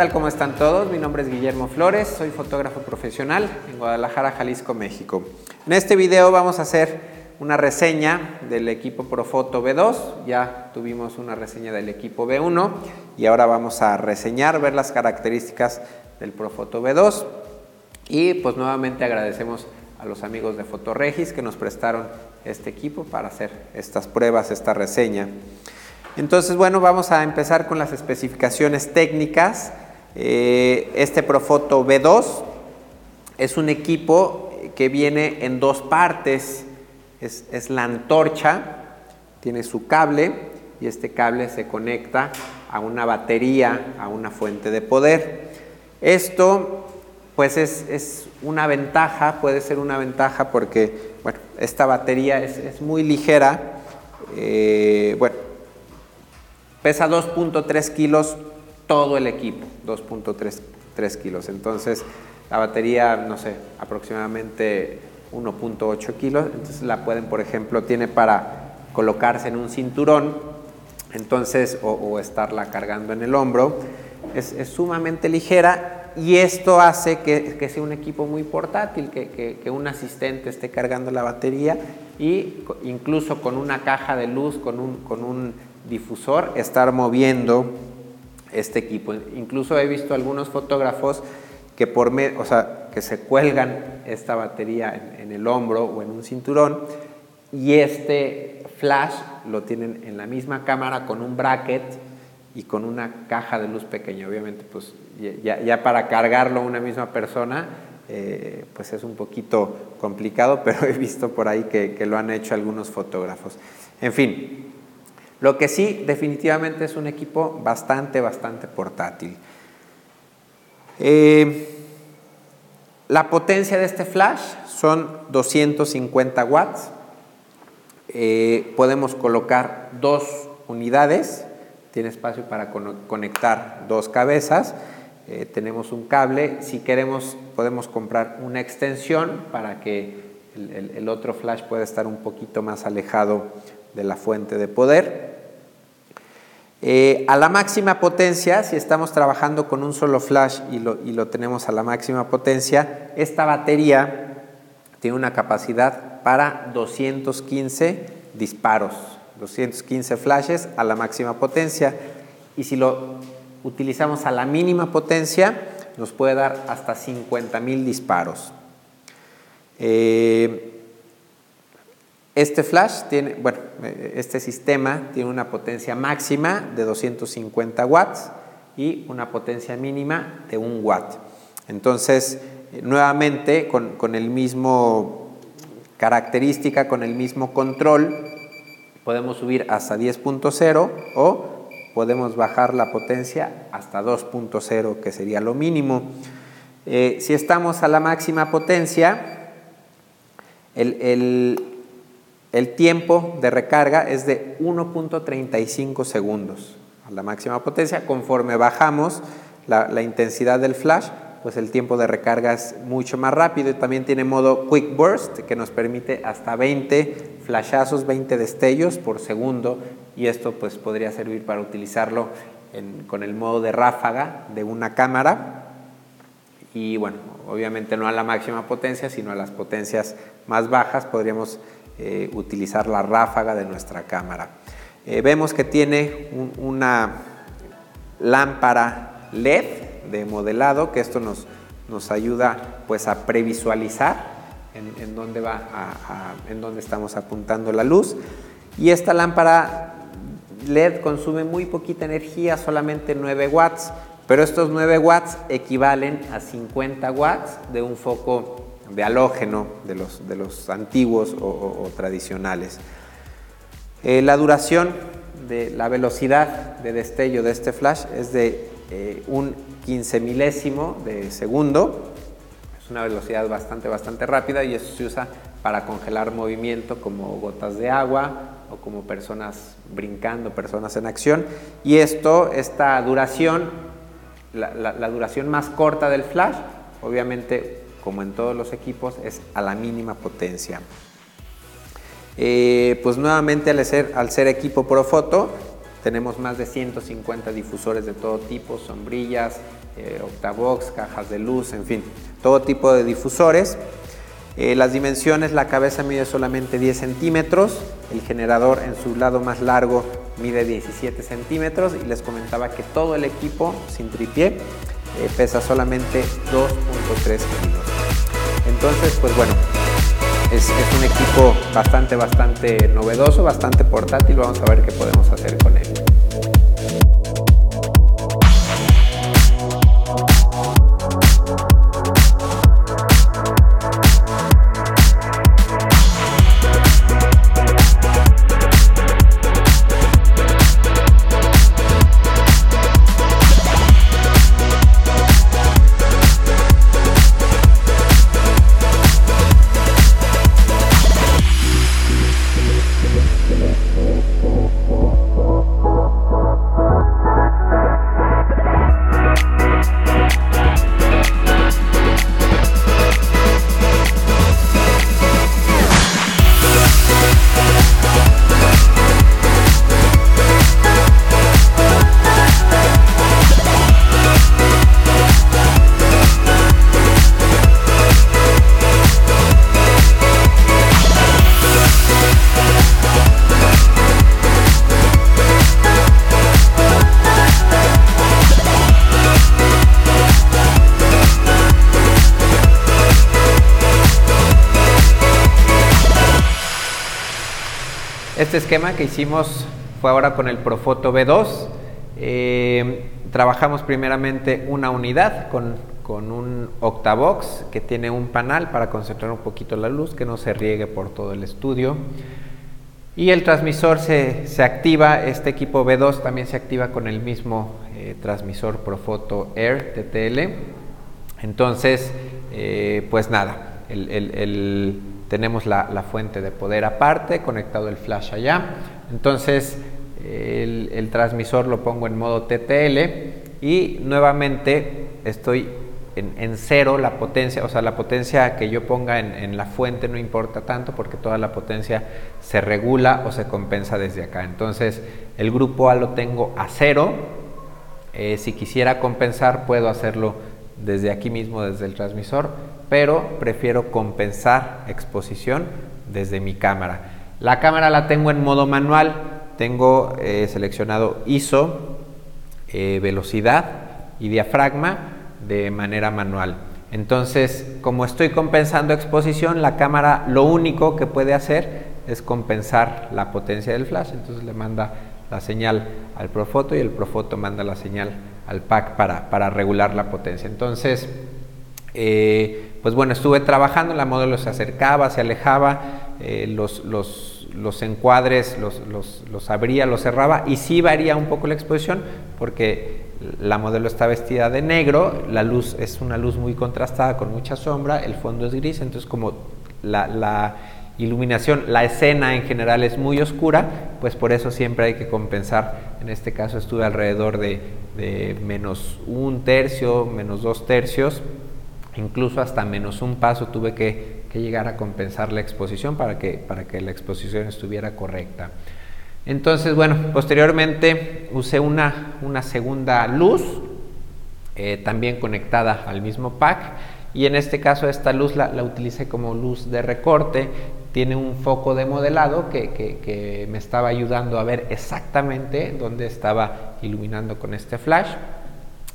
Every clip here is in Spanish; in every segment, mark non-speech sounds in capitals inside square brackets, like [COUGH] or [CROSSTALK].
tal? ¿Cómo están todos? Mi nombre es Guillermo Flores, soy fotógrafo profesional en Guadalajara, Jalisco, México. En este video vamos a hacer una reseña del equipo Profoto B2, ya tuvimos una reseña del equipo B1 y ahora vamos a reseñar, ver las características del Profoto B2 y pues nuevamente agradecemos a los amigos de Fotoregis que nos prestaron este equipo para hacer estas pruebas, esta reseña. Entonces, bueno, vamos a empezar con las especificaciones técnicas. Eh, este Profoto B2 es un equipo que viene en dos partes. Es, es, la antorcha, tiene su cable y este cable se conecta a una batería, a una fuente de poder. Esto pues es, es una ventaja, puede ser una ventaja porque bueno, esta batería es, es muy ligera. Eh, bueno, Pesa 2.3 kilos todo el equipo, 2.3 kilos. Entonces, la batería, no sé, aproximadamente 1.8 kilos. Entonces, la pueden, por ejemplo, tiene para colocarse en un cinturón, entonces, o, estarla cargando en el hombro. Es, sumamente ligera y esto hace que, sea un equipo muy portátil, que, que, un asistente esté cargando la batería y incluso con una caja de luz, con un, con un difusor estar moviendo este equipo. Incluso he visto algunos fotógrafos que, por o sea, que se cuelgan esta batería en, el hombro o en un cinturón y este flash lo tienen en la misma cámara con un bracket y con una caja de luz pequeña. Obviamente, pues ya, para cargarlo una misma persona, eh, pues es un poquito complicado, [LAUGHS] pero he visto por ahí que, que lo han hecho algunos fotógrafos. En fin, lo que sí, definitivamente es un equipo bastante, bastante portátil. Eh, la potencia de este flash son 250 watts. Eh, podemos colocar dos unidades. Tiene espacio para conectar dos cabezas. Eh, tenemos un cable. Si queremos, podemos comprar una extensión para que el otro flash pueda estar un poquito más alejado de la fuente de poder. Eh, a la máxima potencia, si estamos trabajando con un solo flash y lo, tenemos a la máxima potencia, esta batería tiene una capacidad para 215 disparos, 215 flashes a la máxima potencia. Y si lo utilizamos a la mínima potencia, nos puede dar hasta 50.000 disparos. Eh, este flash tiene, bueno, este sistema tiene una potencia máxima de 250 watts y una potencia mínima de 1 watt. Entonces, nuevamente, con, el mismo característica, con el mismo control, podemos subir hasta 10.0 o podemos bajar la potencia hasta 2.0, que sería lo mínimo. Eh, si estamos a la máxima potencia, el, el tiempo de recarga es de 1.35 segundos a la máxima potencia. Conforme bajamos la, intensidad del flash, pues el tiempo de recarga es mucho más rápido y también tiene modo Quick Burst que nos permite hasta 20 flashazos, 20 destellos por segundo y esto pues podría servir para utilizarlo con el modo de ráfaga de una cámara y bueno, obviamente no a la máxima potencia, sino a las potencias más bajas podríamos eh, utilizar la ráfaga de nuestra cámara. Eh, vemos que tiene una lámpara LED de modelado, que esto nos, nos ayuda pues a previsualizar en, dónde va en dónde estamos apuntando la luz. Y esta lámpara LED consume muy poquita energía, solamente 9 watts, pero estos 9 watts equivalen a 50 watts de un foco de halógeno de los, de los antiguos o, tradicionales. Eh, la duración de la velocidad de destello de este flash es de eh, un 15 milésimo de segundo. Es una velocidad bastante, bastante rápida y eso se usa para congelar movimiento como gotas de agua o como personas brincando, personas en acción. Y esto, esta duración, la, la duración más corta del flash, obviamente como en todos los equipos, es a la mínima potencia. Eh, pues nuevamente al ser, al ser equipo Profoto, tenemos más de 150 difusores de todo tipo, sombrillas, eh, octavox, cajas de luz, en fin, todo tipo de difusores. Eh, las dimensiones, la cabeza mide solamente 10 centímetros, el generador en su lado más largo mide 17 centímetros y les comentaba que todo el equipo sin tripié eh, pesa solamente 2.3 kilos. Entonces, pues bueno, es, un equipo bastante, bastante novedoso, bastante portátil. Vamos a ver qué podemos hacer con él. Este esquema que hicimos fue ahora con el Profoto B2. Eh, trabajamos primeramente una unidad con, con, un Octavox que tiene un panel para concentrar un poquito la luz, que no se riegue por todo el estudio. Y el transmisor se, se activa, este equipo B2 también se activa con el mismo eh, transmisor Profoto Air TTL. Entonces, eh, pues nada, el, el tenemos la, fuente de poder aparte, conectado el flash allá. Entonces el, transmisor lo pongo en modo TTL y nuevamente estoy en, cero la potencia, o sea, la potencia que yo ponga en, en, la fuente no importa tanto porque toda la potencia se regula o se compensa desde acá. Entonces el grupo A lo tengo a cero. Eh, si quisiera compensar puedo hacerlo desde aquí mismo, desde el transmisor pero prefiero compensar exposición desde mi cámara. La cámara la tengo en modo manual, tengo eh, seleccionado ISO, eh, velocidad y diafragma de manera manual. Entonces, como estoy compensando exposición, la cámara lo único que puede hacer es compensar la potencia del flash. Entonces le manda la señal al Profoto y el Profoto manda la señal al pack para, para regular la potencia. Entonces, eh, pues bueno, estuve trabajando, la modelo se acercaba, se alejaba, eh, los, los, los, encuadres los, los, abría, los cerraba y sí varía un poco la exposición porque la modelo está vestida de negro, la luz es una luz muy contrastada con mucha sombra, el fondo es gris, entonces como la, la iluminación, la escena en general es muy oscura, pues por eso siempre hay que compensar. En este caso estuve alrededor de, de menos un tercio, menos dos tercios, incluso hasta menos un paso tuve que, llegar a compensar la exposición para que, para que la exposición estuviera correcta. Entonces, bueno, posteriormente usé una, una segunda luz, eh, también conectada al mismo pack, y en este caso esta luz la, la utilicé como luz de recorte, tiene un foco de modelado que, que, que me estaba ayudando a ver exactamente dónde estaba iluminando con este flash.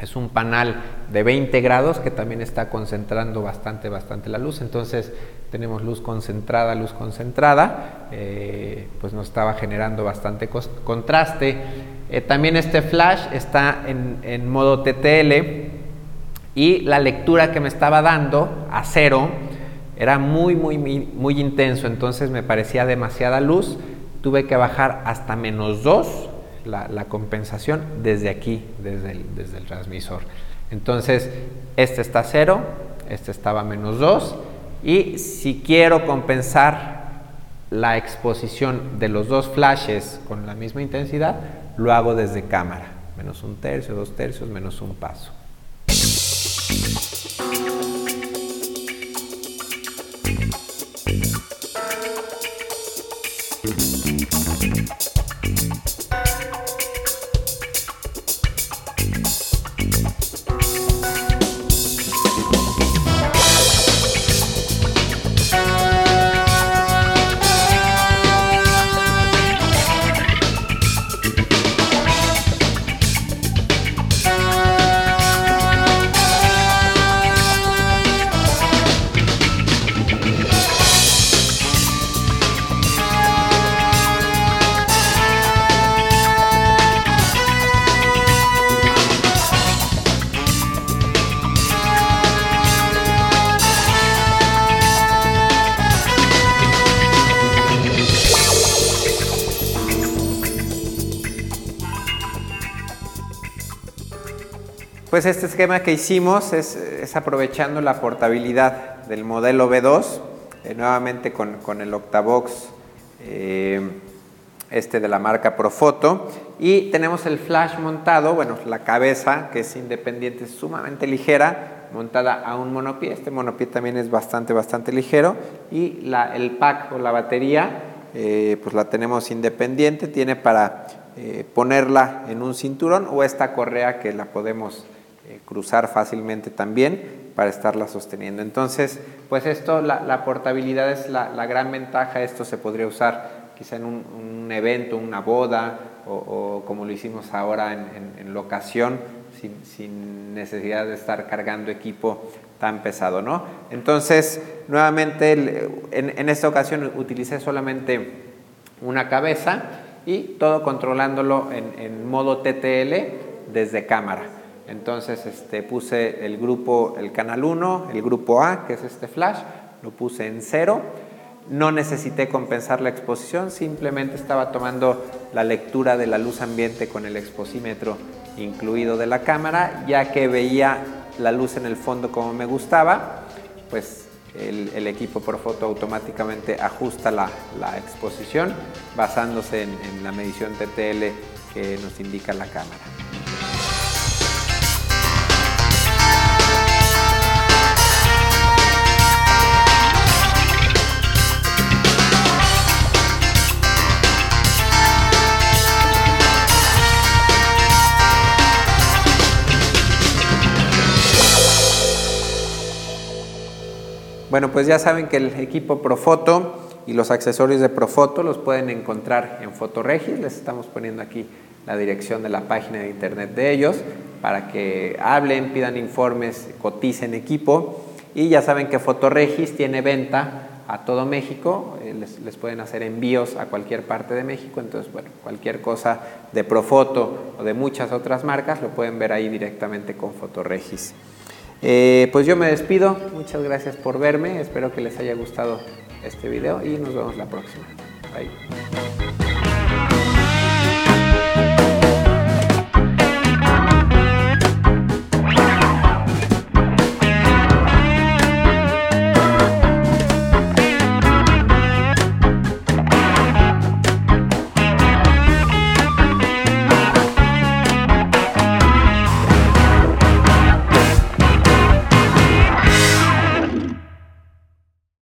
Es un panel de 20 grados que también está concentrando bastante, bastante la luz. Entonces tenemos luz concentrada, luz concentrada. Eh, pues nos estaba generando bastante contraste. Eh, también este flash está en, en, modo TTL y la lectura que me estaba dando a cero era muy, muy, muy intenso. Entonces me parecía demasiada luz. Tuve que bajar hasta menos 2 la, compensación desde aquí, desde el, desde el transmisor. Entonces, este está cero, este estaba menos 2 y si quiero compensar la exposición de los dos flashes con la misma intensidad, lo hago desde cámara, menos un tercio, dos tercios, menos un paso. Pues este esquema que hicimos es, aprovechando la portabilidad del modelo B2, eh, nuevamente con, el Octavox eh, este de la marca Profoto. Y tenemos el flash montado, bueno, la cabeza que es independiente, sumamente ligera, montada a un monopié, este monopié también es bastante, bastante ligero. Y la, el pack o la batería eh, pues la tenemos independiente, tiene para ponerla en un cinturón o esta correa que la podemos eh, cruzar fácilmente también para estarla sosteniendo. Entonces, pues esto, la, portabilidad es la, gran ventaja, esto se podría usar quizá en un, evento, una boda o, como lo hicimos ahora en, locación, sin, necesidad de estar cargando equipo tan pesado, ¿no? Entonces, nuevamente, en, esta ocasión utilicé solamente una cabeza y todo controlándolo en modo TTL desde cámara. Entonces este, puse el grupo, el canal 1, el grupo A, que es este flash, lo puse en cero. No necesité compensar la exposición, simplemente estaba tomando la lectura de la luz ambiente con el exposímetro incluido de la cámara, ya que veía la luz en el fondo como me gustaba, pues el, equipo por foto automáticamente ajusta la, exposición basándose en la medición TTL que nos indica la cámara. Bueno, pues ya saben que el equipo Profoto y los accesorios de Profoto los pueden encontrar en Fotoregis. Les estamos poniendo aquí la dirección de la página de internet de ellos para que hablen, pidan informes, coticen equipo. Y ya saben que Fotoregis tiene venta a todo México, eh, les, les, pueden hacer envíos a cualquier parte de México, entonces bueno, cualquier cosa de Profoto o de muchas otras marcas lo pueden ver ahí directamente con Fotoregis. Eh, pues yo me despido, muchas gracias por verme, espero que les haya gustado este video y nos vemos la próxima. Bye.